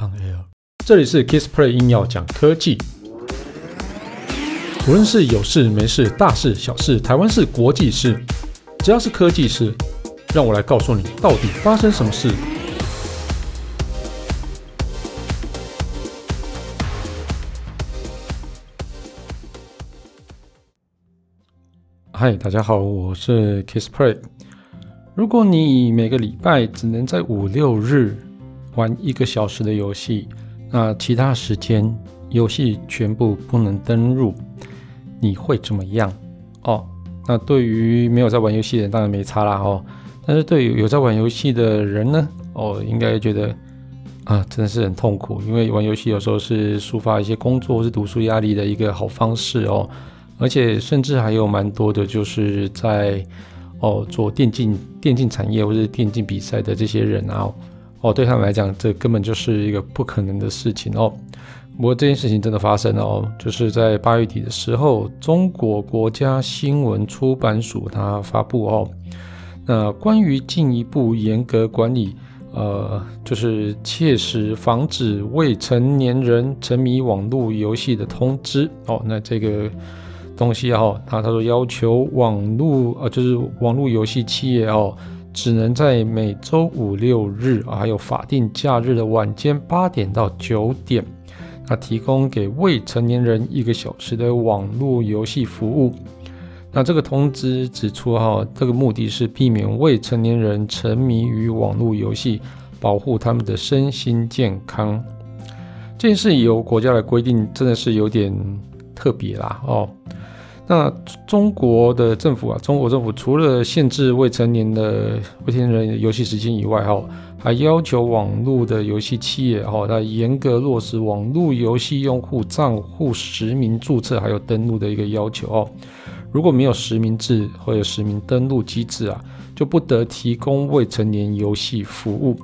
On air，这里是 Kissplay 硬要讲科技，无论是有事没事、大事小事、台湾事、国际事，只要是科技事，让我来告诉你到底发生什么事。嗨，大家好，我是 Kissplay。如果你每个礼拜只能在五六日，玩一个小时的游戏，那其他时间游戏全部不能登入，你会怎么样？哦，那对于没有在玩游戏的人当然没差啦哦，但是对于有在玩游戏的人呢，哦，应该觉得啊，真的是很痛苦，因为玩游戏有时候是抒发一些工作或是读书压力的一个好方式哦，而且甚至还有蛮多的就是在哦做电竞电竞产业或是电竞比赛的这些人啊。哦对他们来讲，这根本就是一个不可能的事情哦。不过这件事情真的发生了哦，就是在八月底的时候，中国国家新闻出版署它发布哦，那关于进一步严格管理，呃，就是切实防止未成年人沉迷网络游戏的通知哦。那这个东西哦，他他说要求网络呃，就是网络游戏企业哦。只能在每周五六日啊，还有法定假日的晚间八点到九点，那提供给未成年人一个小时的网络游戏服务。那这个通知指出哈，这个目的是避免未成年人沉迷于网络游戏，保护他们的身心健康。这件事由国家来规定，真的是有点特别啦哦。那中国的政府啊，中国政府除了限制未成年的未成年人游戏时间以外，哈，还要求网络的游戏企业，哈，它严格落实网络游戏用户账户实名注册还有登录的一个要求哦。如果没有实名制或者实名登录机制啊，就不得提供未成年游戏服务。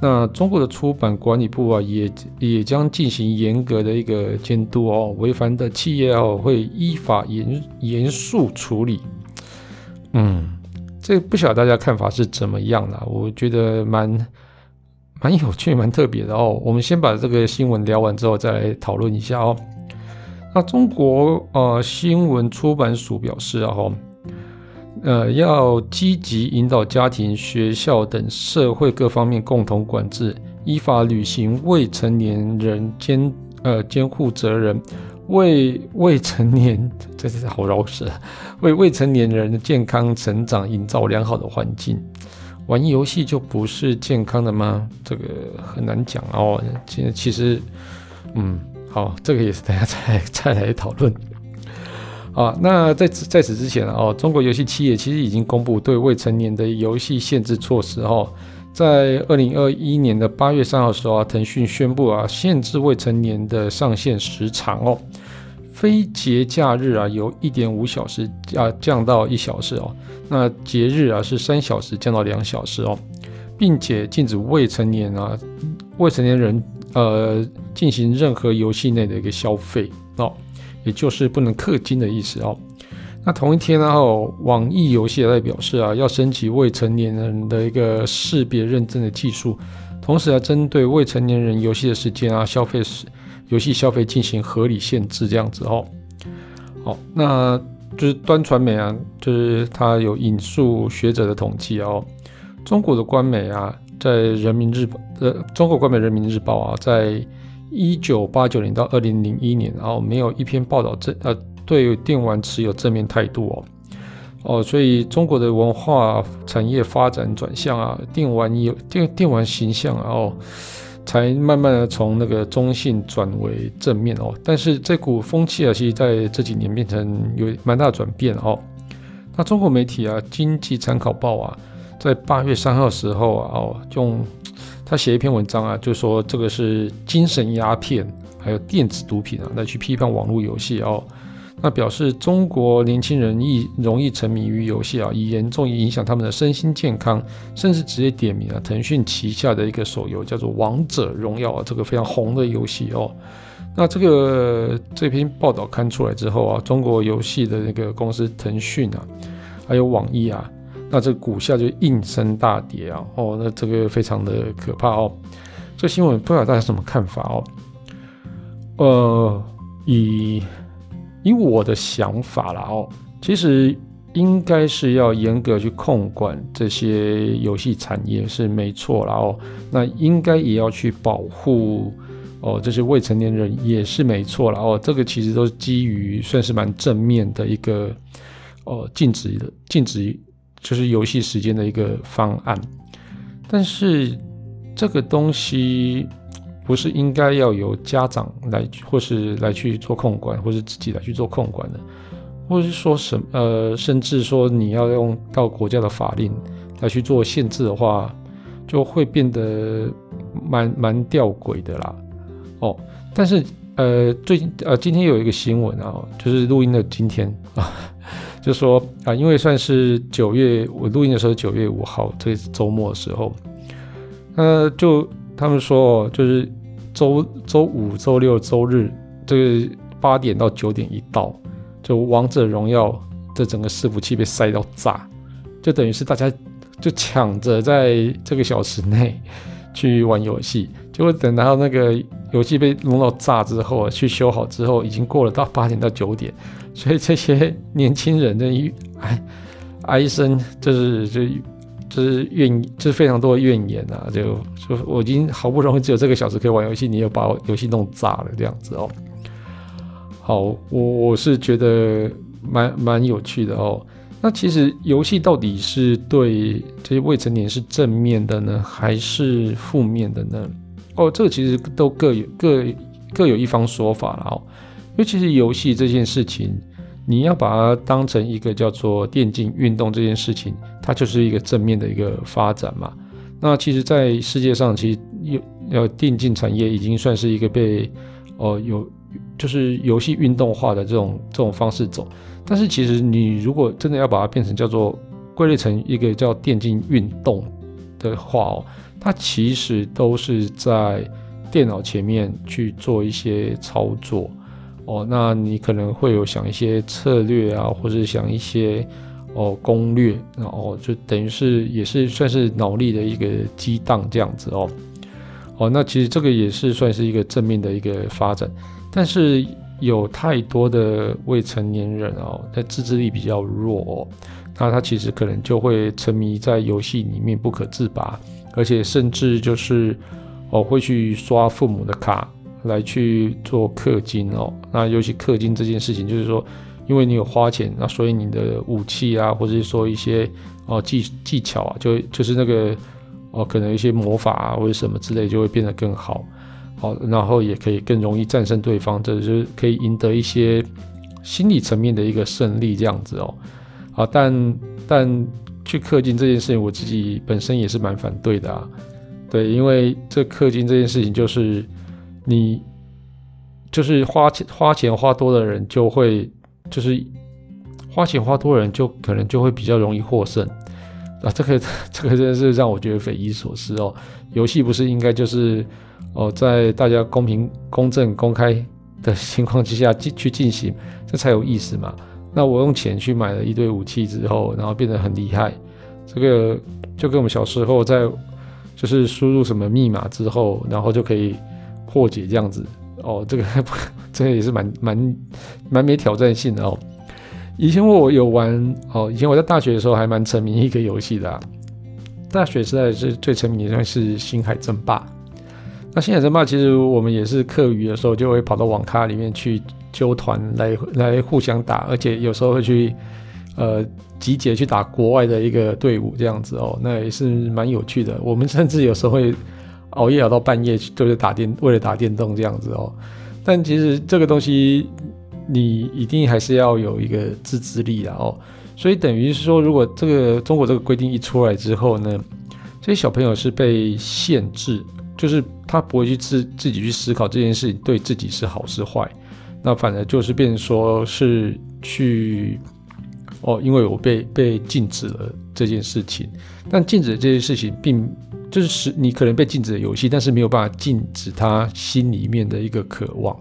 那中国的出版管理部啊，也也将进行严格的一个监督哦，违反的企业哦，会依法严严肃处理。嗯，这不晓得大家看法是怎么样的？我觉得蛮蛮有趣、蛮特别的哦。我们先把这个新闻聊完之后，再来讨论一下哦。那中国呃新闻出版署表示啊，哈。呃，要积极引导家庭、学校等社会各方面共同管制，依法履行未成年人监呃监护责任，为未成年这是好绕舌，为未成年人的健康成长营造良好的环境。玩游戏就不是健康的吗？这个很难讲哦。其实其实，嗯，好，这个也是大家再再来讨论。啊，那在此在此之前哦，中国游戏企业其实已经公布对未成年的游戏限制措施哦。在二零二一年的八月三号时候啊，腾讯宣布啊，限制未成年的上线时长哦，非节假日啊由一点五小时啊降到一小时哦，那节日啊是三小时降到两小时哦，并且禁止未成年啊未成年人呃进行任何游戏内的一个消费哦。也就是不能氪金的意思哦。那同一天呢，哦，网易游戏也在表示啊，要升级未成年人的一个识别认证的技术，同时啊，针对未成年人游戏的时间啊、消费时游戏消费进行合理限制，这样子哦。好，那就是端传媒啊，就是他有引述学者的统计哦，中国的官媒啊，在人民日报呃，中国官媒人民日报啊，在。一九八九年到二零零一年，然后没有一篇报道正呃对电玩持有正面态度哦哦，所以中国的文化产业发展转向啊，电玩有电电玩形象然后才慢慢的从那个中性转为正面哦，但是这股风气啊，其实在这几年变成有蛮大转变哦。那中国媒体啊，《经济参考报》啊，在八月三号时候啊，哦用。他写一篇文章啊，就说这个是精神鸦片，还有电子毒品啊，来去批判网络游戏哦。那表示中国年轻人易容易沉迷于游戏啊，以严重影响他们的身心健康，甚至直接点名啊，腾讯旗下的一个手游叫做《王者荣耀》啊，这个非常红的游戏哦。那这个这篇报道刊出来之后啊，中国游戏的那个公司腾讯啊，还有网易啊。那这股价就应声大跌啊！哦，那这个非常的可怕哦。这新闻不知道大家什么看法哦？呃，以以我的想法啦哦，其实应该是要严格去控管这些游戏产业是没错啦哦，那应该也要去保护哦这些未成年人也是没错啦哦，这个其实都是基于算是蛮正面的一个哦禁止的禁止就是游戏时间的一个方案，但是这个东西。不是应该要由家长来，或是来去做控管，或是自己来去做控管的，或是说什么呃，甚至说你要用到国家的法令来去做限制的话，就会变得蛮蛮吊诡的啦。哦，但是呃，最近呃，今天有一个新闻啊，就是录音的今天啊，就说啊，因为算是九月，我录音的时候九月五号，这是周末的时候，那，就他们说就是。周周五、周六、周日，这个八点到九点一到，就王者荣耀的整个伺服器被塞到炸，就等于是大家就抢着在这个小时内去玩游戏，结果等到那个游戏被弄到炸之后，去修好之后，已经过了到八点到九点，所以这些年轻人的一唉唉声，就是就。就是怨，就是非常多的怨言啊！就就我已经好不容易只有这个小时可以玩游戏，你又把游戏弄炸了，这样子哦。好，我我是觉得蛮蛮有趣的哦。那其实游戏到底是对这些未成年是正面的呢，还是负面的呢？哦，这个其实都各有各各有一方说法了哦。因为其实游戏这件事情。你要把它当成一个叫做电竞运动这件事情，它就是一个正面的一个发展嘛。那其实，在世界上，其实有电竞产业已经算是一个被哦、有就是游戏运动化的这种这种方式走。但是，其实你如果真的要把它变成叫做归类成一个叫电竞运动的话哦，它其实都是在电脑前面去做一些操作。哦，那你可能会有想一些策略啊，或者想一些哦攻略，然后就等于是也是算是脑力的一个激荡这样子哦。哦，那其实这个也是算是一个正面的一个发展，但是有太多的未成年人哦，他自制力比较弱哦，那他其实可能就会沉迷在游戏里面不可自拔，而且甚至就是哦会去刷父母的卡。来去做氪金哦，那尤其氪金这件事情，就是说，因为你有花钱，那所以你的武器啊，或者是说一些哦技技巧啊，就就是那个哦，可能一些魔法啊或者什么之类，就会变得更好，好，然后也可以更容易战胜对方，这就是可以赢得一些心理层面的一个胜利这样子哦，好，但但去氪金这件事情，我自己本身也是蛮反对的啊，对，因为这氪金这件事情就是。你就是花钱花钱花多的人，就会就是花钱花多的人，就可能就会比较容易获胜啊！这个 这个真的是让我觉得匪夷所思哦。游戏不是应该就是哦，在大家公平、公正、公开的情况之下进去进行，这才有意思嘛？那我用钱去买了一堆武器之后，然后变得很厉害，这个就跟我们小时候在就是输入什么密码之后，然后就可以。破解这样子哦，这个 这个也是蛮蛮蛮没挑战性的哦。以前我有玩哦，以前我在大学的时候还蛮沉迷一个游戏的啊。大学时代是最沉迷的是《星海争霸》。那《星海争霸》其实我们也是课余的时候就会跑到网咖里面去揪团来来互相打，而且有时候会去呃集结去打国外的一个队伍这样子哦，那也是蛮有趣的。我们甚至有时候会。熬夜熬到半夜，就是打电，为了打电动这样子哦。但其实这个东西，你一定还是要有一个自制力的哦。所以等于是说，如果这个中国这个规定一出来之后呢，这些小朋友是被限制，就是他不会去自自己去思考这件事情对自己是好是坏，那反而就是变成说是去哦，因为我被被禁止了这件事情，但禁止这件事情并。就是使你可能被禁止的游戏，但是没有办法禁止他心里面的一个渴望。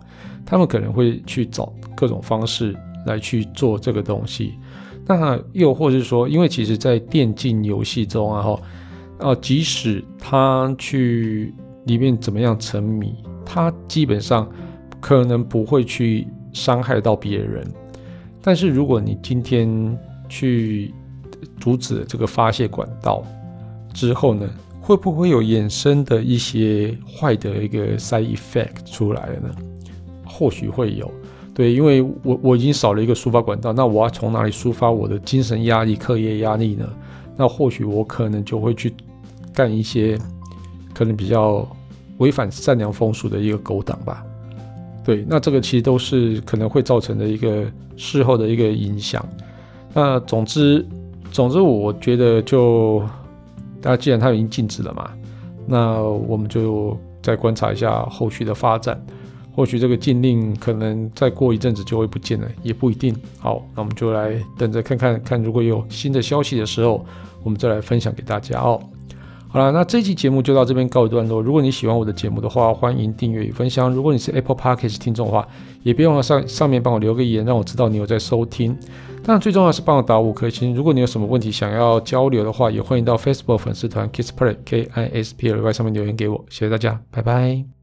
他们可能会去找各种方式来去做这个东西。那又或是说，因为其实，在电竞游戏中啊，哈，哦，即使他去里面怎么样沉迷，他基本上可能不会去伤害到别人。但是如果你今天去阻止这个发泄管道之后呢，会不会有衍生的一些坏的一个 side effect 出来了呢？或许会有，对，因为我我已经少了一个抒发管道，那我要从哪里抒发我的精神压力、课业压力呢？那或许我可能就会去干一些可能比较违反善良风俗的一个勾当吧。对，那这个其实都是可能会造成的一个事后的一个影响。那总之，总之，我觉得就。那既然它已经禁止了嘛，那我们就再观察一下后续的发展。或许这个禁令可能再过一阵子就会不见了，也不一定。好，那我们就来等着看看看，如果有新的消息的时候，我们再来分享给大家哦。好了，那这期节目就到这边告一段落。如果你喜欢我的节目的话，欢迎订阅与分享。如果你是 Apple Podcast 听众的话，也别忘了上上面帮我留个言，让我知道你有在收听。那，最重要是帮我打五颗星。如果你有什么问题想要交流的话，也欢迎到 Facebook 粉丝团 Kisplay K I S P L Y 上面留言给我。谢谢大家，拜拜。